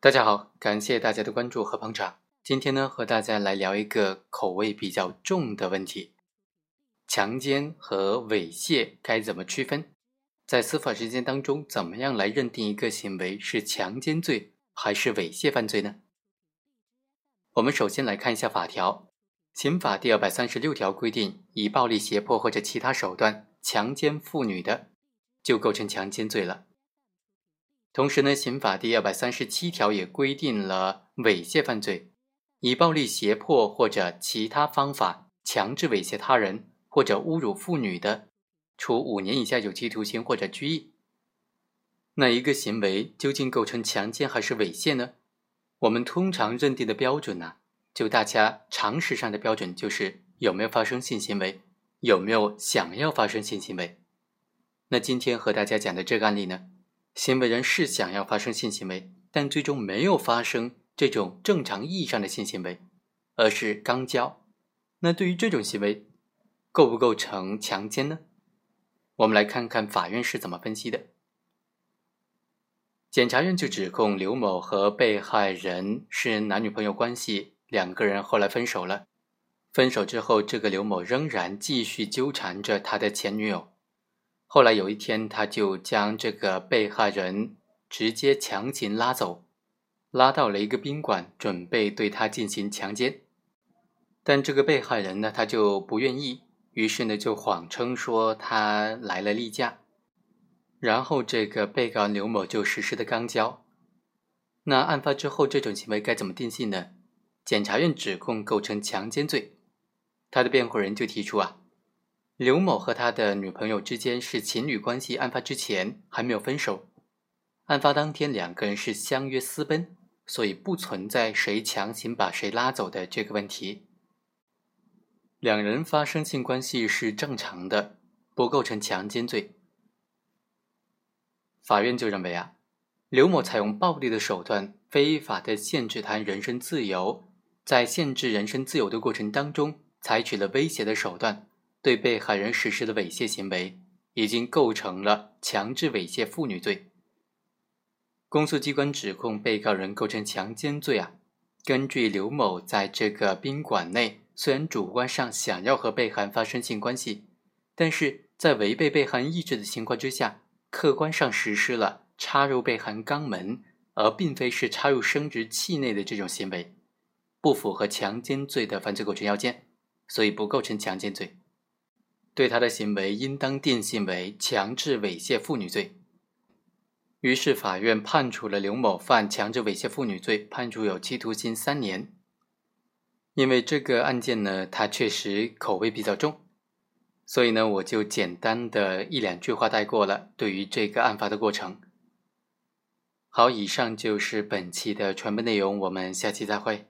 大家好，感谢大家的关注和捧场。今天呢，和大家来聊一个口味比较重的问题：强奸和猥亵该怎么区分？在司法实践当中，怎么样来认定一个行为是强奸罪还是猥亵犯罪呢？我们首先来看一下法条。刑法第二百三十六条规定，以暴力胁迫或者其他手段强奸妇女的，就构成强奸罪了。同时呢，刑法第二百三十七条也规定了猥亵犯罪，以暴力胁迫或者其他方法强制猥亵他人或者侮辱妇女的，处五年以下有期徒刑或者拘役。那一个行为究竟构成强奸还是猥亵呢？我们通常认定的标准呢？就大家常识上的标准，就是有没有发生性行为，有没有想要发生性行为。那今天和大家讲的这个案例呢，行为人是想要发生性行为，但最终没有发生这种正常意义上的性行为，而是肛交。那对于这种行为，构不构成强奸呢？我们来看看法院是怎么分析的。检察院就指控刘某和被害人是男女朋友关系。两个人后来分手了，分手之后，这个刘某仍然继续纠缠着他的前女友。后来有一天，他就将这个被害人直接强行拉走，拉到了一个宾馆，准备对他进行强奸。但这个被害人呢，他就不愿意，于是呢就谎称说他来了例假，然后这个被告刘某就实施的肛交。那案发之后，这种行为该怎么定性呢？检察院指控构成强奸罪，他的辩护人就提出啊，刘某和他的女朋友之间是情侣关系，案发之前还没有分手，案发当天两个人是相约私奔，所以不存在谁强行把谁拉走的这个问题。两人发生性关系是正常的，不构成强奸罪。法院就认为啊，刘某采用暴力的手段，非法的限制他人身自由。在限制人身自由的过程当中，采取了威胁的手段，对被害人实施的猥亵行为，已经构成了强制猥亵妇女罪。公诉机关指控被告人构成强奸罪啊。根据刘某在这个宾馆内，虽然主观上想要和被害人发生性关系，但是在违背被害人意志的情况之下，客观上实施了插入被害人肛门，而并非是插入生殖器内的这种行为。不符合强奸罪的犯罪构成要件，所以不构成强奸罪。对他的行为应当定性为强制猥亵妇女罪。于是法院判处了刘某犯强制猥亵妇女罪，判处有期徒刑三年。因为这个案件呢，它确实口味比较重，所以呢，我就简单的一两句话带过了。对于这个案发的过程，好，以上就是本期的全部内容，我们下期再会。